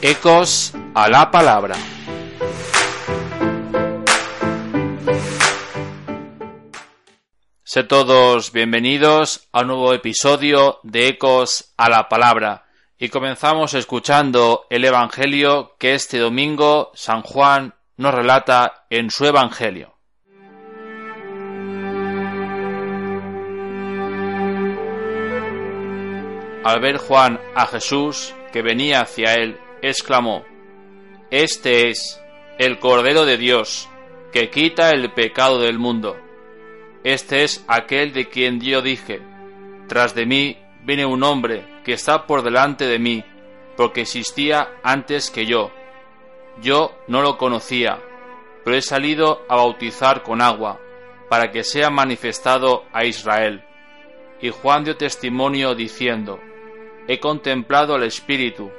Ecos a la palabra. Sé todos bienvenidos a un nuevo episodio de Ecos a la palabra y comenzamos escuchando el Evangelio que este domingo San Juan nos relata en su Evangelio. Al ver Juan a Jesús que venía hacia él, exclamó, Este es el Cordero de Dios, que quita el pecado del mundo. Este es aquel de quien yo dije, Tras de mí viene un hombre que está por delante de mí, porque existía antes que yo. Yo no lo conocía, pero he salido a bautizar con agua, para que sea manifestado a Israel. Y Juan dio testimonio diciendo, He contemplado al Espíritu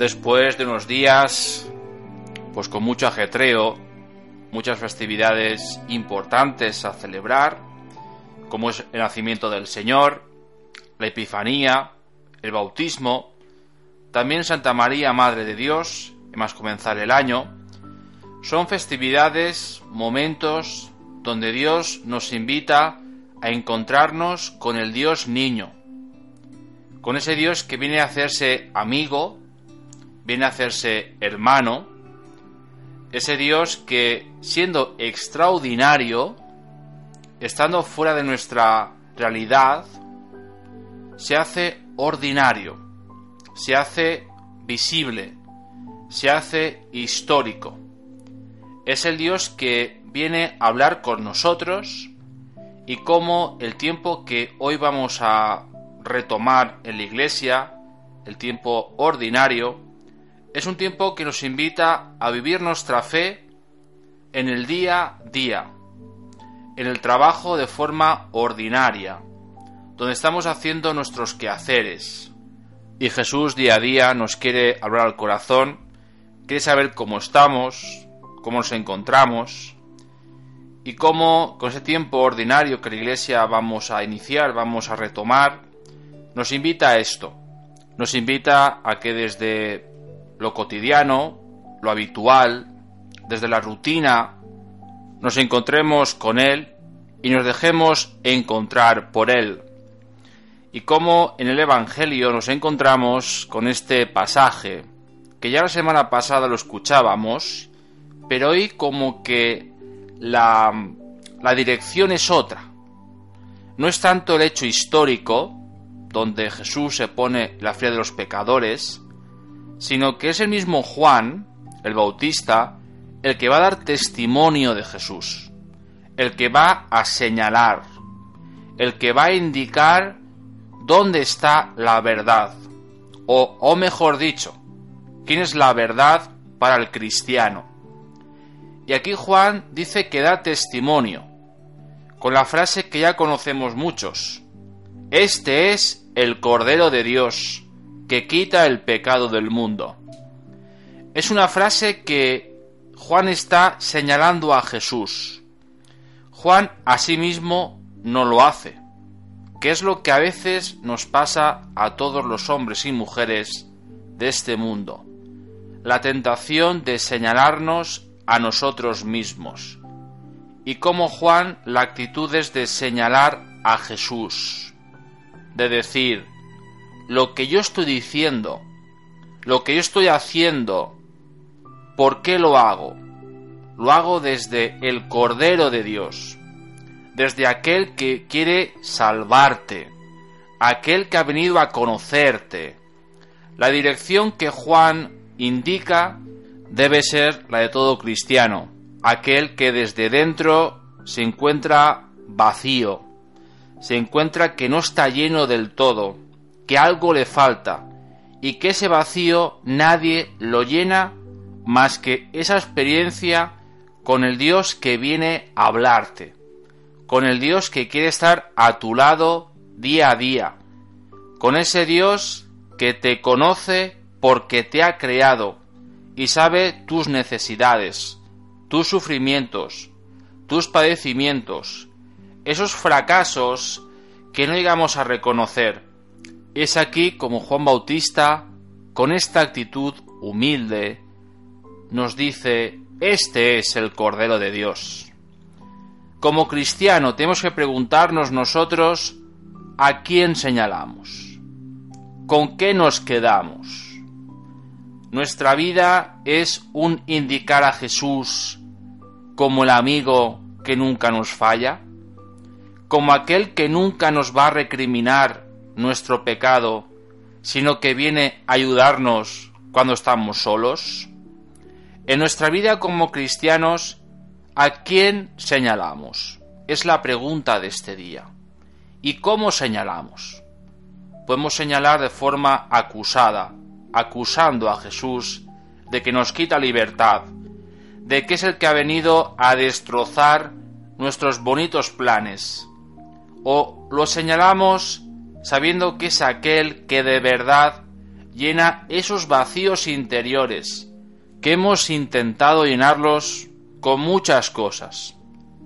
Después de unos días, pues con mucho ajetreo, muchas festividades importantes a celebrar, como es el nacimiento del Señor, la Epifanía, el bautismo, también Santa María, Madre de Dios, y más comenzar el año, son festividades, momentos donde Dios nos invita a encontrarnos con el Dios niño, con ese Dios que viene a hacerse amigo, viene a hacerse hermano, ese Dios que, siendo extraordinario, estando fuera de nuestra realidad, se hace ordinario, se hace visible, se hace histórico. Es el Dios que viene a hablar con nosotros y como el tiempo que hoy vamos a retomar en la iglesia, el tiempo ordinario, es un tiempo que nos invita a vivir nuestra fe en el día a día, en el trabajo de forma ordinaria, donde estamos haciendo nuestros quehaceres. Y Jesús día a día nos quiere hablar al corazón, quiere saber cómo estamos, cómo nos encontramos y cómo con ese tiempo ordinario que la Iglesia vamos a iniciar, vamos a retomar, nos invita a esto. Nos invita a que desde lo cotidiano, lo habitual, desde la rutina, nos encontremos con Él y nos dejemos encontrar por Él. Y como en el Evangelio nos encontramos con este pasaje, que ya la semana pasada lo escuchábamos, pero hoy como que la, la dirección es otra. No es tanto el hecho histórico, donde Jesús se pone la fe de los pecadores, sino que es el mismo Juan, el Bautista, el que va a dar testimonio de Jesús, el que va a señalar, el que va a indicar dónde está la verdad, o, o mejor dicho, quién es la verdad para el cristiano. Y aquí Juan dice que da testimonio, con la frase que ya conocemos muchos. Este es el Cordero de Dios, que quita el pecado del mundo. Es una frase que Juan está señalando a Jesús. Juan asimismo no lo hace. que es lo que a veces nos pasa a todos los hombres y mujeres de este mundo. La tentación de señalarnos a nosotros mismos. Y como Juan la actitud es de señalar a Jesús, de decir, lo que yo estoy diciendo, lo que yo estoy haciendo, ¿por qué lo hago? Lo hago desde el Cordero de Dios, desde aquel que quiere salvarte, aquel que ha venido a conocerte. La dirección que Juan indica debe ser la de todo cristiano, aquel que desde dentro se encuentra vacío, se encuentra que no está lleno del todo, que algo le falta, y que ese vacío nadie lo llena más que esa experiencia con el Dios que viene a hablarte, con el Dios que quiere estar a tu lado día a día, con ese Dios que te conoce porque te ha creado y sabe tus necesidades, tus sufrimientos, tus padecimientos, esos fracasos que no llegamos a reconocer. Es aquí como Juan Bautista, con esta actitud humilde, nos dice, este es el Cordero de Dios. Como cristiano tenemos que preguntarnos nosotros a quién señalamos, con qué nos quedamos. Nuestra vida es un indicar a Jesús como el amigo que nunca nos falla, como aquel que nunca nos va a recriminar nuestro pecado, sino que viene a ayudarnos cuando estamos solos. En nuestra vida como cristianos, ¿a quién señalamos? Es la pregunta de este día. ¿Y cómo señalamos? Podemos señalar de forma acusada, acusando a Jesús de que nos quita libertad, de que es el que ha venido a destrozar nuestros bonitos planes. O lo señalamos sabiendo que es aquel que de verdad llena esos vacíos interiores, que hemos intentado llenarlos con muchas cosas,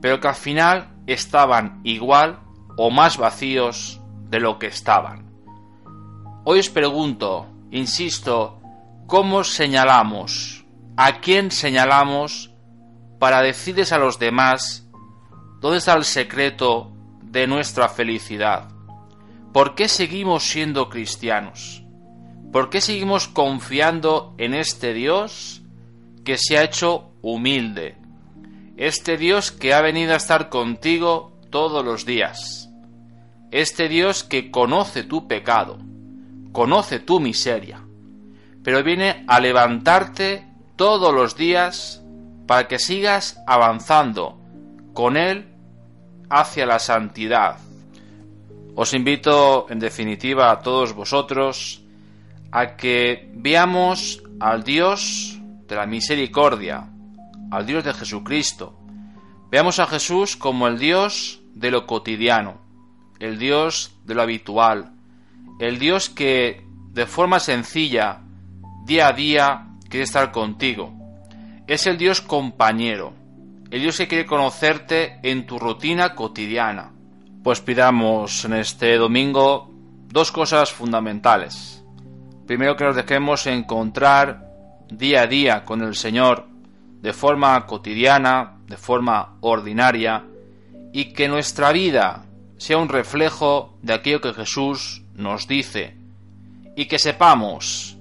pero que al final estaban igual o más vacíos de lo que estaban. Hoy os pregunto, Insisto, ¿cómo señalamos? ¿A quién señalamos para decirles a los demás dónde está el secreto de nuestra felicidad? ¿Por qué seguimos siendo cristianos? ¿Por qué seguimos confiando en este Dios que se ha hecho humilde? Este Dios que ha venido a estar contigo todos los días. Este Dios que conoce tu pecado conoce tu miseria, pero viene a levantarte todos los días para que sigas avanzando con Él hacia la santidad. Os invito, en definitiva, a todos vosotros a que veamos al Dios de la misericordia, al Dios de Jesucristo. Veamos a Jesús como el Dios de lo cotidiano, el Dios de lo habitual, el Dios que de forma sencilla, día a día, quiere estar contigo. Es el Dios compañero, el Dios que quiere conocerte en tu rutina cotidiana. Pues pidamos en este domingo dos cosas fundamentales. Primero que nos dejemos encontrar día a día con el Señor de forma cotidiana, de forma ordinaria, y que nuestra vida sea un reflejo de aquello que Jesús nos dice y que sepamos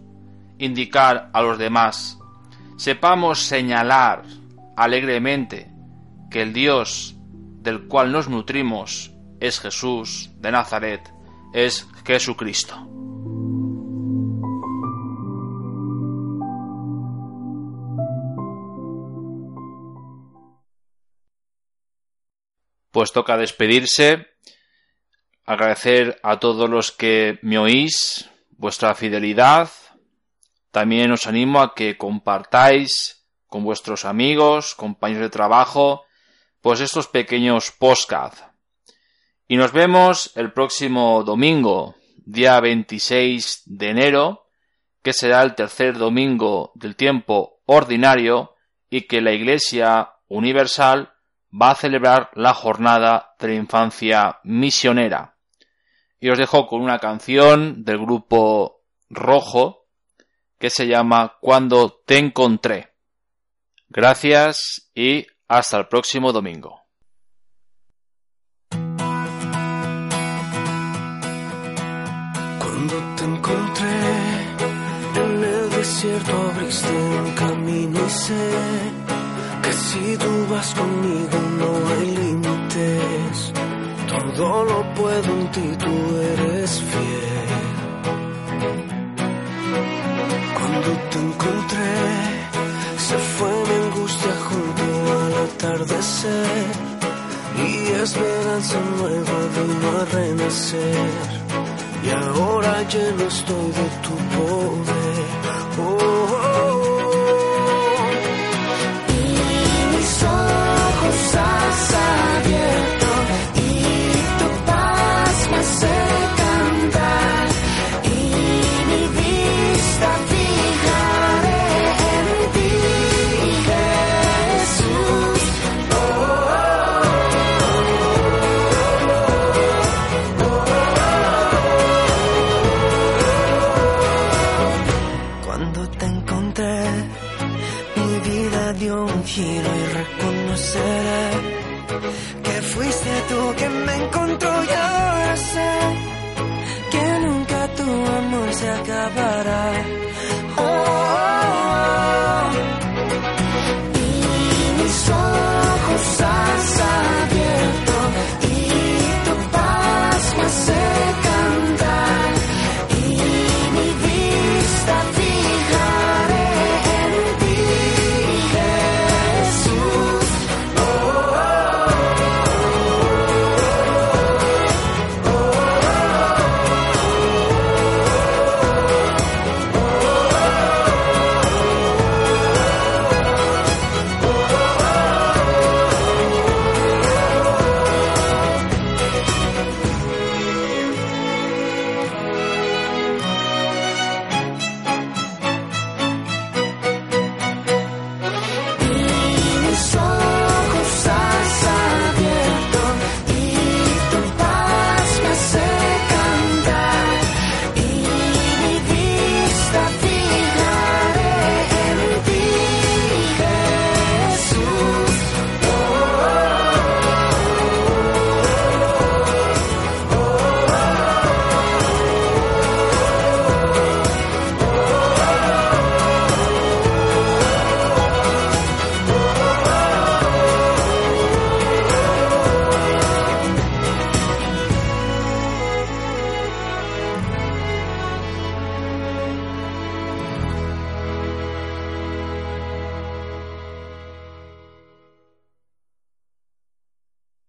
indicar a los demás, sepamos señalar alegremente que el Dios del cual nos nutrimos es Jesús de Nazaret, es Jesucristo. Pues toca despedirse agradecer a todos los que me oís vuestra fidelidad. También os animo a que compartáis con vuestros amigos, compañeros de trabajo, pues estos pequeños postcards. Y nos vemos el próximo domingo, día 26 de enero, que será el tercer domingo del tiempo ordinario y que la Iglesia Universal va a celebrar la jornada de la infancia misionera. y os dejo con una canción del grupo Rojo que se llama Cuando te encontré. Gracias y hasta el próximo domingo. Cuando te encontré en el desierto abriste un camino y sé que si tú vas conmigo no hay límites. Todo lo puedo en ti, tú eres fiel. Cuando te encontré, se fue mi angustia junto al atardecer. Y esperanza nueva vino a renacer. Y ahora lleno estoy de tu poder. Oh.